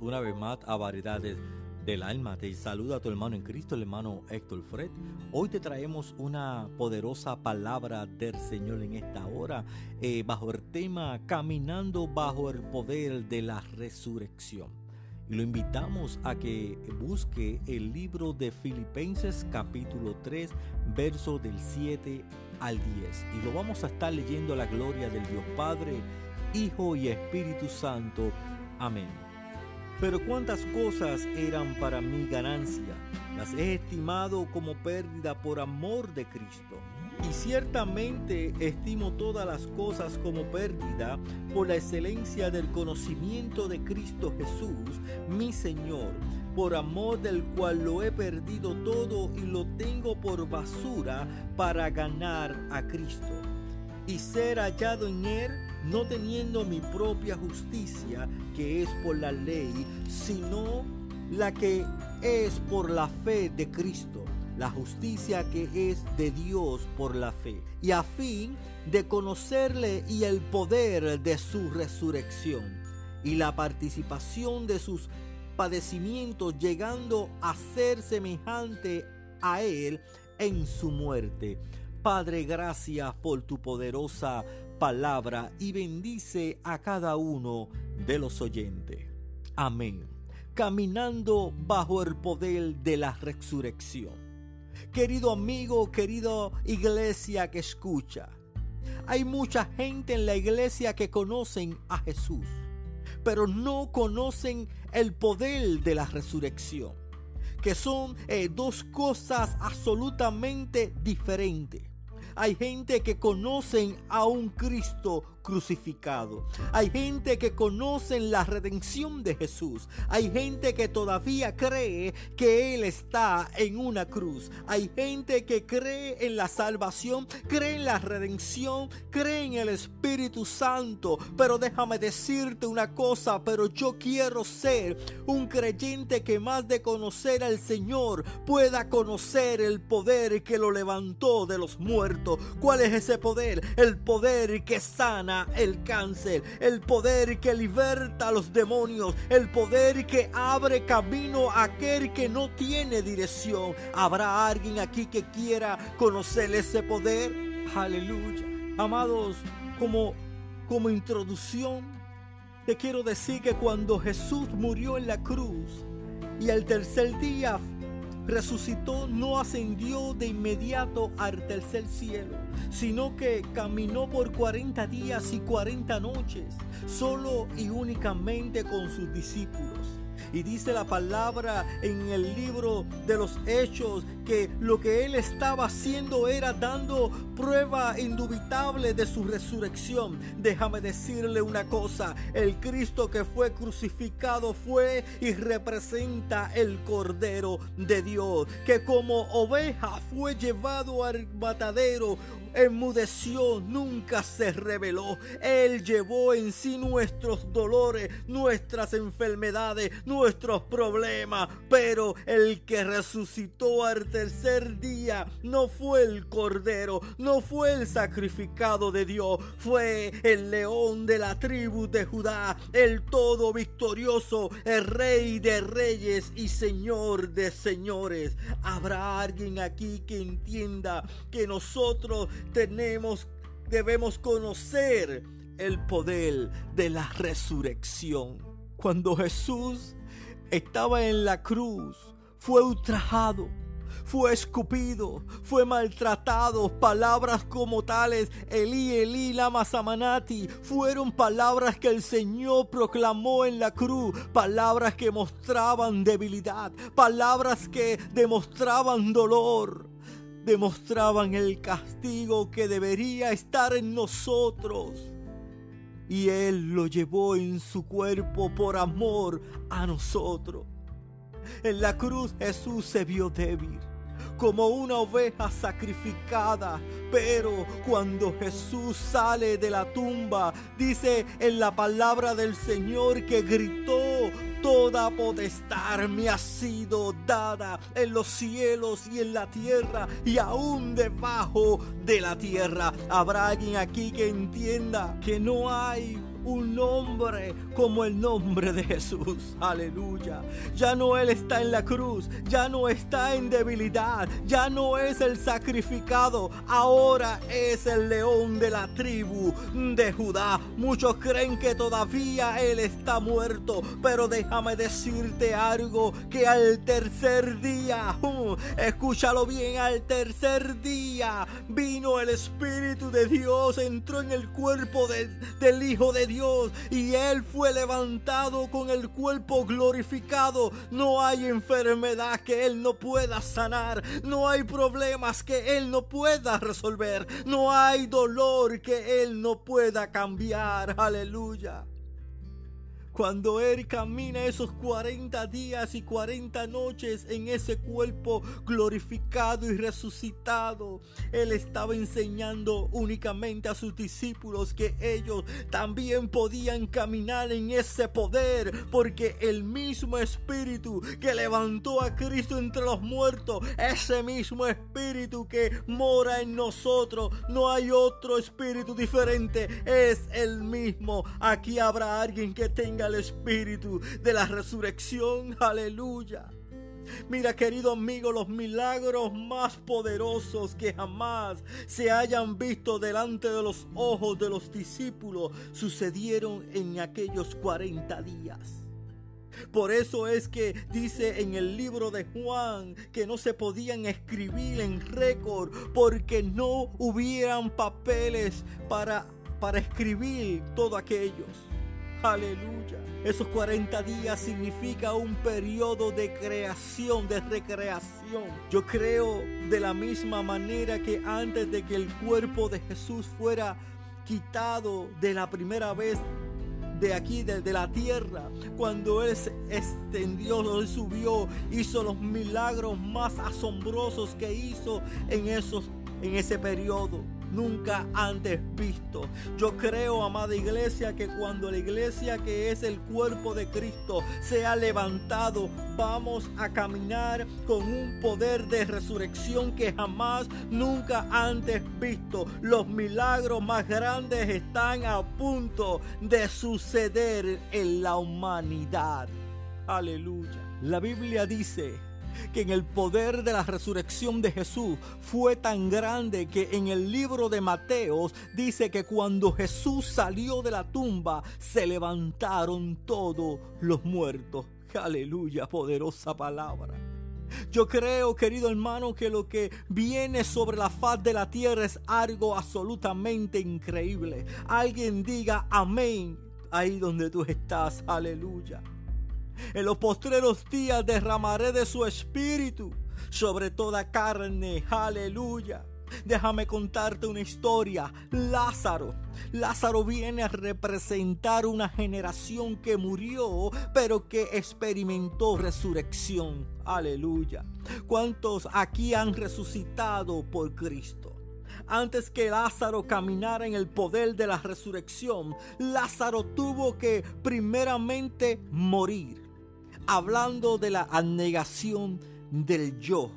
Una vez más a Variedades del Alma. Te saluda a tu hermano en Cristo, el hermano Héctor Fred. Hoy te traemos una poderosa palabra del Señor en esta hora, eh, bajo el tema Caminando bajo el poder de la resurrección. Y lo invitamos a que busque el libro de Filipenses capítulo 3, verso del 7 al 10. Y lo vamos a estar leyendo a la gloria del Dios Padre, Hijo y Espíritu Santo Amén. Pero cuántas cosas eran para mi ganancia, las he estimado como pérdida por amor de Cristo. Y ciertamente estimo todas las cosas como pérdida por la excelencia del conocimiento de Cristo Jesús, mi Señor, por amor del cual lo he perdido todo y lo tengo por basura para ganar a Cristo y ser hallado en él, no teniendo mi propia justicia, que es por la ley, sino la que es por la fe de Cristo, la justicia que es de Dios por la fe, y a fin de conocerle y el poder de su resurrección, y la participación de sus padecimientos, llegando a ser semejante a él en su muerte Padre, gracias por tu poderosa palabra y bendice a cada uno de los oyentes. Amén. Caminando bajo el poder de la resurrección. Querido amigo, querido iglesia que escucha, hay mucha gente en la iglesia que conocen a Jesús, pero no conocen el poder de la resurrección, que son eh, dos cosas absolutamente diferentes. Hay gente que conocen a un Cristo crucificado. Hay gente que conocen la redención de Jesús. Hay gente que todavía cree que Él está en una cruz. Hay gente que cree en la salvación, cree en la redención, cree en el Espíritu Santo. Pero déjame decirte una cosa, pero yo quiero ser un creyente que más de conocer al Señor pueda conocer el poder que lo levantó de los muertos. ¿Cuál es ese poder? El poder que sana el cáncer, el poder que liberta a los demonios, el poder que abre camino a aquel que no tiene dirección. ¿Habrá alguien aquí que quiera conocer ese poder? Aleluya. Amados, como, como introducción, te quiero decir que cuando Jesús murió en la cruz y al tercer día resucitó, no ascendió de inmediato al tercer cielo, sino que caminó por 40 días y 40 noches, solo y únicamente con sus discípulos. Y dice la palabra en el libro de los hechos que lo que él estaba haciendo era dando prueba indubitable de su resurrección. Déjame decirle una cosa, el Cristo que fue crucificado fue y representa el Cordero de Dios, que como oveja fue llevado al matadero, enmudeció, nunca se reveló. Él llevó en sí nuestros dolores, nuestras enfermedades, nuestros problemas. Pero el que resucitó al tercer día no fue el cordero, no fue el sacrificado de Dios, fue el león de la tribu de Judá, el todo victorioso, el rey de reyes y señor de señores. Habrá alguien aquí que entienda que nosotros tenemos, debemos conocer el poder de la resurrección. Cuando Jesús estaba en la cruz, fue ultrajado, fue escupido, fue maltratado. Palabras como tales, Elí, Elí, lama samanati, fueron palabras que el Señor proclamó en la cruz. Palabras que mostraban debilidad, palabras que demostraban dolor demostraban el castigo que debería estar en nosotros. y Él lo llevó en su cuerpo por amor a nosotros. En la cruz Jesús se vio débil como una oveja sacrificada. Pero cuando Jesús sale de la tumba, dice en la palabra del Señor que gritó, Toda potestad me ha sido dada en los cielos y en la tierra y aún debajo de la tierra. Habrá alguien aquí que entienda que no hay un nombre como el nombre de Jesús. Aleluya. Ya no Él está en la cruz, ya no está en debilidad, ya no es el sacrificado, ahora es el león de la tribu de Judá. Muchos creen que todavía Él está muerto, pero déjame decirte algo, que al tercer día, uh, escúchalo bien, al tercer día vino el Espíritu de Dios, entró en el cuerpo del Hijo de Dios y Él fue levantado con el cuerpo glorificado. No hay enfermedad que Él no pueda sanar. No hay problemas que Él no pueda resolver. No hay dolor que Él no pueda cambiar. Aleluya. Cuando Él camina esos 40 días y 40 noches en ese cuerpo glorificado y resucitado, Él estaba enseñando únicamente a sus discípulos que ellos también podían caminar en ese poder, porque el mismo Espíritu que levantó a Cristo entre los muertos, ese mismo Espíritu que mora en nosotros, no hay otro Espíritu diferente, es el mismo. Aquí habrá alguien que tenga espíritu de la resurrección. Aleluya. Mira, querido amigo, los milagros más poderosos que jamás se hayan visto delante de los ojos de los discípulos sucedieron en aquellos 40 días. Por eso es que dice en el libro de Juan que no se podían escribir en récord porque no hubieran papeles para, para escribir todo aquellos. Aleluya. Esos 40 días significa un periodo de creación, de recreación. Yo creo de la misma manera que antes de que el cuerpo de Jesús fuera quitado de la primera vez de aquí, de la tierra, cuando Él se extendió, Él subió, hizo los milagros más asombrosos que hizo en, esos, en ese periodo nunca antes visto. Yo creo, amada iglesia, que cuando la iglesia que es el cuerpo de Cristo sea levantado, vamos a caminar con un poder de resurrección que jamás, nunca antes visto. Los milagros más grandes están a punto de suceder en la humanidad. Aleluya. La Biblia dice que en el poder de la resurrección de Jesús fue tan grande que en el libro de Mateos dice que cuando Jesús salió de la tumba se levantaron todos los muertos. Aleluya, poderosa palabra. Yo creo, querido hermano, que lo que viene sobre la faz de la tierra es algo absolutamente increíble. Alguien diga amén ahí donde tú estás. Aleluya. En los postreros días derramaré de su espíritu sobre toda carne. Aleluya. Déjame contarte una historia. Lázaro. Lázaro viene a representar una generación que murió, pero que experimentó resurrección. Aleluya. ¿Cuántos aquí han resucitado por Cristo? Antes que Lázaro caminara en el poder de la resurrección, Lázaro tuvo que primeramente morir hablando de la anegación del yo.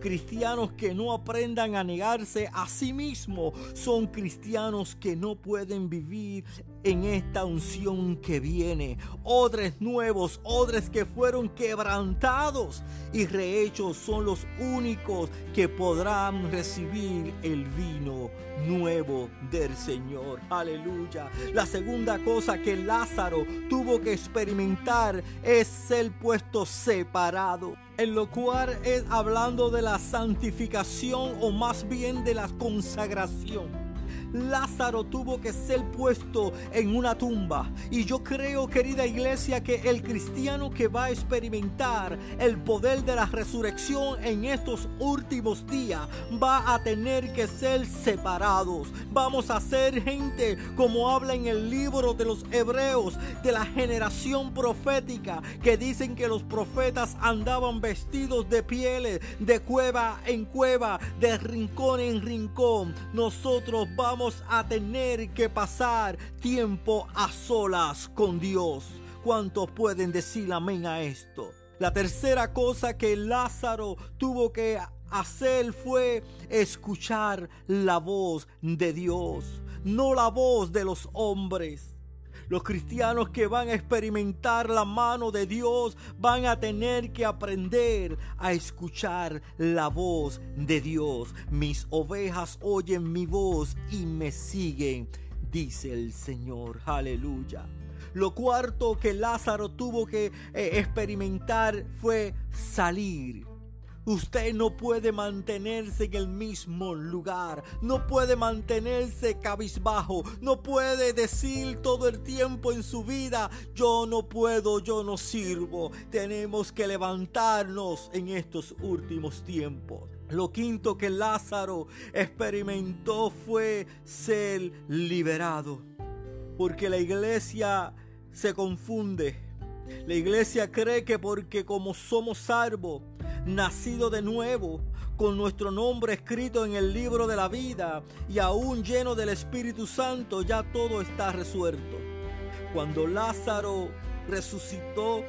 Cristianos que no aprendan a negarse a sí mismos son cristianos que no pueden vivir en esta unción que viene. Odres nuevos, odres que fueron quebrantados y rehechos son los únicos que podrán recibir el vino nuevo del Señor. Aleluya. La segunda cosa que Lázaro tuvo que experimentar es ser puesto separado. En lo cual es hablando de la santificación o más bien de la consagración Lázaro tuvo que ser puesto en una tumba. Y yo creo, querida iglesia, que el cristiano que va a experimentar el poder de la resurrección en estos últimos días va a tener que ser separados. Vamos a ser gente como habla en el libro de los hebreos de la generación profética que dicen que los profetas andaban vestidos de pieles, de cueva en cueva, de rincón en rincón. Nosotros vamos a tener que pasar tiempo a solas con Dios. ¿Cuántos pueden decir amén a esto? La tercera cosa que Lázaro tuvo que hacer fue escuchar la voz de Dios, no la voz de los hombres. Los cristianos que van a experimentar la mano de Dios van a tener que aprender a escuchar la voz de Dios. Mis ovejas oyen mi voz y me siguen, dice el Señor. Aleluya. Lo cuarto que Lázaro tuvo que eh, experimentar fue salir Usted no puede mantenerse en el mismo lugar, no puede mantenerse cabizbajo, no puede decir todo el tiempo en su vida, yo no puedo, yo no sirvo. Tenemos que levantarnos en estos últimos tiempos. Lo quinto que Lázaro experimentó fue ser liberado, porque la iglesia se confunde. La iglesia cree que porque como somos salvos, nacido de nuevo, con nuestro nombre escrito en el libro de la vida y aún lleno del Espíritu Santo, ya todo está resuelto. Cuando Lázaro resucitó,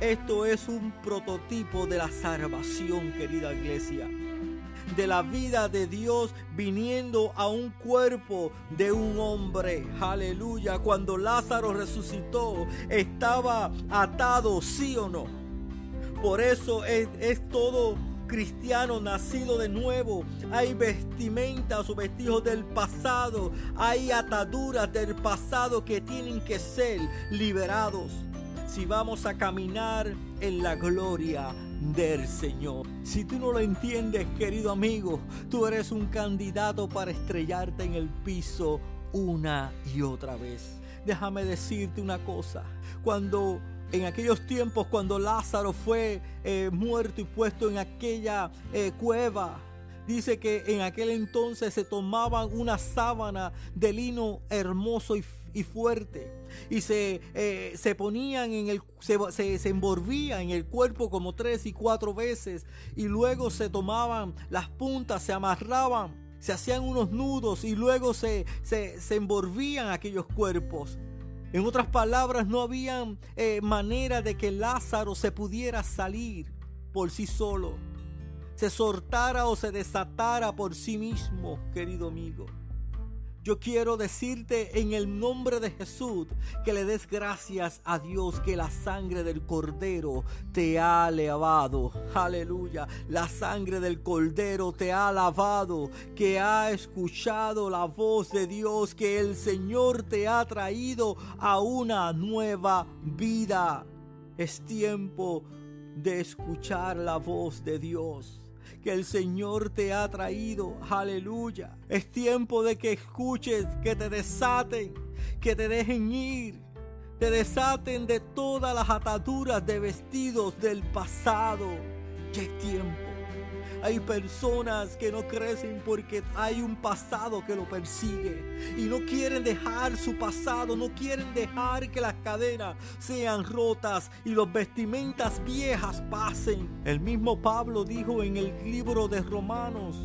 esto es un prototipo de la salvación, querida iglesia. De la vida de Dios viniendo a un cuerpo de un hombre. Aleluya. Cuando Lázaro resucitó, estaba atado, sí o no por eso es, todo cristiano nacido de nuevo. Hay vestimentas o vestidos del pasado. Hay ataduras del pasado que tienen que ser liberados. Si vamos a caminar en la gloria del Señor. Si tú no lo entiendes, querido amigo, tú eres un candidato para estrellarte en el piso una y otra vez. Déjame decirte una cosa. Cuando en aquellos tiempos cuando Lázaro fue eh, muerto y puesto en aquella eh, cueva. Dice que en aquel entonces se tomaban una sábana de lino hermoso y, fuerte y se, eh, se ponían en el, se, se, se, en el cuerpo como tres y cuatro veces y luego se tomaban las puntas, se amarraban, se hacían unos nudos y luego se, se envolvían aquellos cuerpos. En otras palabras, no había eh, manera de que Lázaro se pudiera salir por sí solo, se soltara o se desatara por sí mismo, querido amigo. Yo quiero decirte en el nombre de Jesús que le des gracias a Dios que la sangre del cordero te ha lavado. Aleluya. La sangre del cordero te ha lavado, que ha escuchado la voz de Dios, que el Señor te ha traído a una nueva vida. Es tiempo de escuchar la voz de Dios que el Señor te ha traído. Aleluya. Es tiempo de que escuches, que te desaten, que te dejen ir. Te desaten de todas las ataduras de vestidos del pasado. Es tiempo hay personas que no crecen porque hay un pasado que lo persigue y no quieren dejar su pasado, no quieren dejar que las cadenas sean rotas y los vestimentas viejas pasen. El mismo Pablo dijo en el libro de Romanos,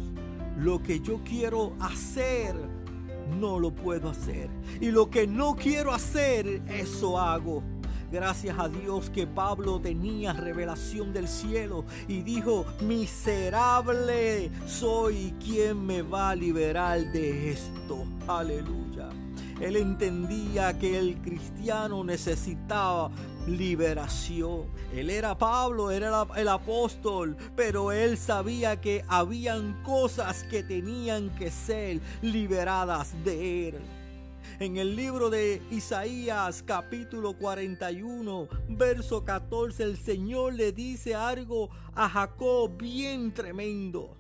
lo que yo quiero hacer, no lo puedo hacer. Y lo que no quiero hacer, eso hago. Gracias a Dios que Pablo tenía revelación del cielo y dijo, miserable soy quien me va a liberar de esto. Aleluya. Él entendía que el cristiano necesitaba liberación. Él era Pablo, era el apóstol, pero él sabía que habían cosas que tenían que ser liberadas de él. En el libro de Isaías capítulo 41, verso 14, el Señor le dice algo a Jacob bien tremendo.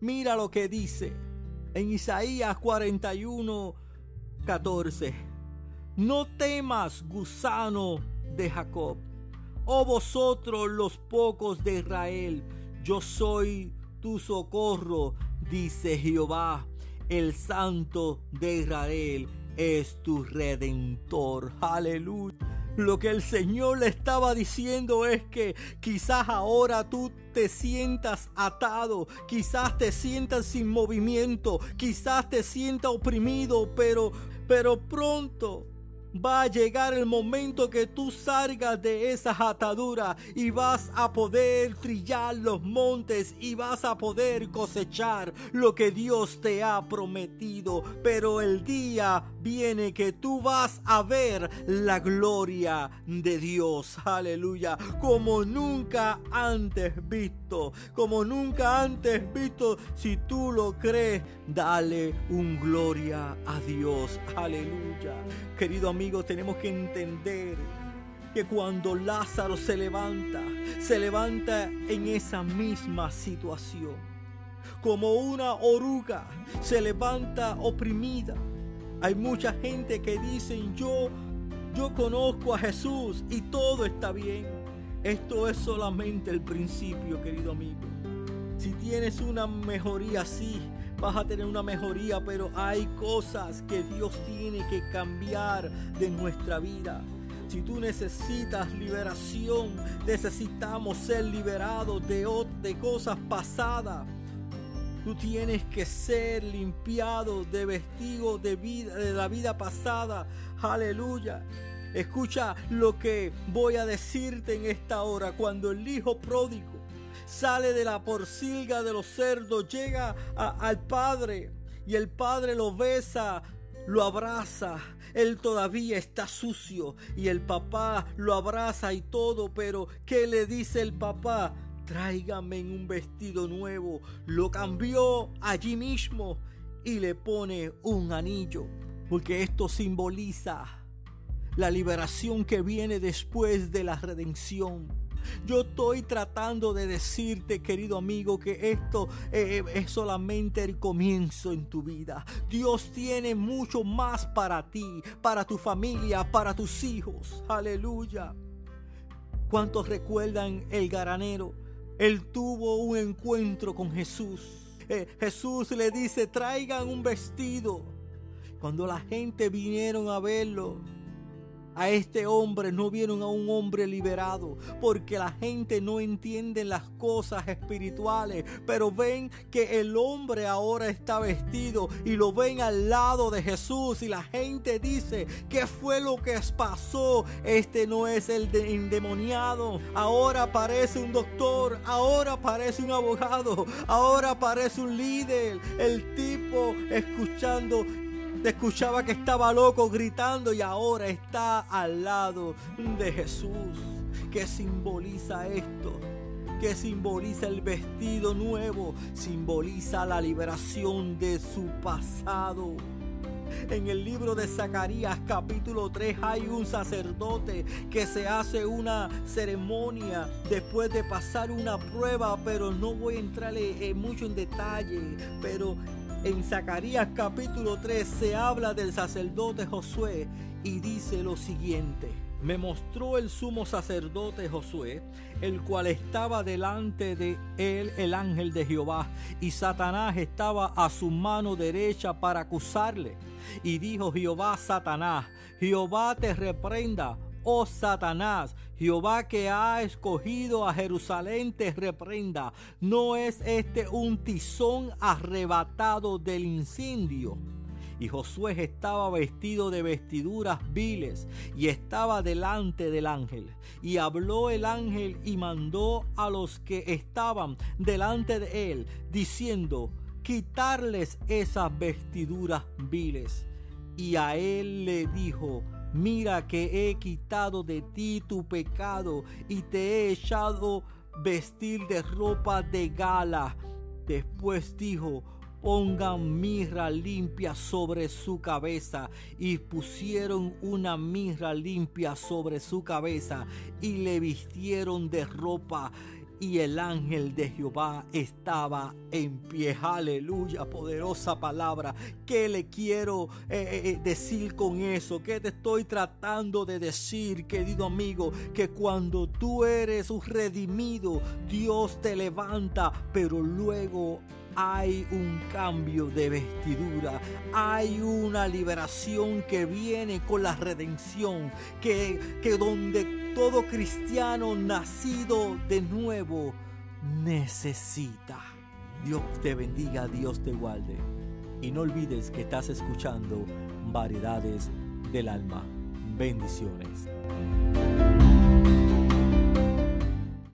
Mira lo que dice. En Isaías 41, 14. No temas, gusano de Jacob. Oh vosotros los pocos de Israel, yo soy tu socorro, dice Jehová, el santo de Israel es tu redentor. Aleluya. Lo que el Señor le estaba diciendo es que quizás ahora tú te sientas atado, quizás te sientas sin movimiento, quizás te sientas oprimido, pero pero pronto va a llegar el momento que tú salgas de esas ataduras y vas a poder trillar los montes y vas a poder cosechar lo que Dios te ha prometido. Pero el día viene que tú vas a ver la gloria de Dios. Aleluya. Como nunca antes visto. Como nunca antes visto. Si tú lo crees, dale un gloria a Dios. Aleluya. Querido amigo tenemos que entender que cuando Lázaro se levanta, se levanta en esa misma situación. Como una oruga se levanta oprimida. Hay mucha gente que dicen, yo, yo conozco a Jesús y todo está bien. Esto es solamente el principio, querido amigo. Si tienes una mejoría así, vas a tener una mejoría, pero hay cosas que Dios tiene que cambiar de nuestra vida. Si tú necesitas liberación, necesitamos ser liberados de, de cosas pasadas. Tú tienes que ser limpiado de vestidos de vida de la vida pasada. Aleluya. Escucha lo que voy a decirte en esta hora. Cuando el hijo pródigo sale de la porcilga de los cerdos, llega al Padre y el Padre lo besa, lo abraza. Él todavía está sucio y el papá lo abraza y todo, pero ¿qué le dice el papá? Tráigame un vestido nuevo. Lo cambió allí mismo y le pone un anillo, porque esto simboliza la liberación que viene después de la redención. Yo estoy tratando de decirte, querido amigo, que esto eh, es solamente el comienzo en tu vida. Dios tiene mucho más para ti, para tu familia, para tus hijos. Aleluya. ¿Cuántos recuerdan el garanero? Él tuvo un encuentro con Jesús. Eh, Jesús le dice, traigan un vestido. Cuando la gente vinieron a verlo, a este hombre, no vieron a un hombre liberado, porque la gente no entiende las cosas espirituales, pero ven que el hombre ahora está vestido y lo ven al lado de Jesús y la gente dice, ¿qué fue lo que pasó? Este no es el de endemoniado, ahora parece un doctor, ahora parece un abogado, ahora parece un líder, el tipo escuchando escuchaba que estaba loco gritando y ahora está al lado de Jesús. ¿Qué simboliza esto? ¿Qué simboliza el vestido nuevo? Simboliza la liberación de su pasado. En el libro de Zacarías capítulo 3 hay un sacerdote que se hace una ceremonia después de pasar una prueba, pero no voy a entrarle mucho en detalle, pero en Zacarías capítulo 3 se habla del sacerdote Josué y dice lo siguiente. Me mostró el sumo sacerdote Josué, el cual estaba delante de él el ángel de Jehová, y Satanás estaba a su mano derecha para acusarle. Y dijo Jehová Satanás, Jehová te reprenda, oh Satanás, Jehová que ha escogido a Jerusalén te reprenda. ¿No es este un tizón arrebatado del incendio? Y Josué estaba vestido de vestiduras viles y estaba delante del ángel. Y habló el ángel y mandó a los que estaban delante de él, diciendo, quitarles esas vestiduras viles. Y a él le dijo, mira que he quitado de ti tu pecado y te he echado vestir de ropa de gala. Después dijo, pongan mirra limpia sobre su cabeza. Y pusieron una mirra limpia sobre su cabeza y le vistieron de ropa y el ángel de Jehová estaba en pie. Aleluya, poderosa palabra. ¿Qué le quiero eh, eh, eh, decir con eso? ¿Qué te estoy tratando de decir, querido amigo? Que cuando tú eres un redimido, Dios te levanta, pero luego hay un cambio de vestidura, hay una liberación que viene con la redención, que, que donde todo cristiano nacido de nuevo necesita. Dios te bendiga, Dios te guarde. Y no olvides que estás escuchando Variedades del Alma. Bendiciones.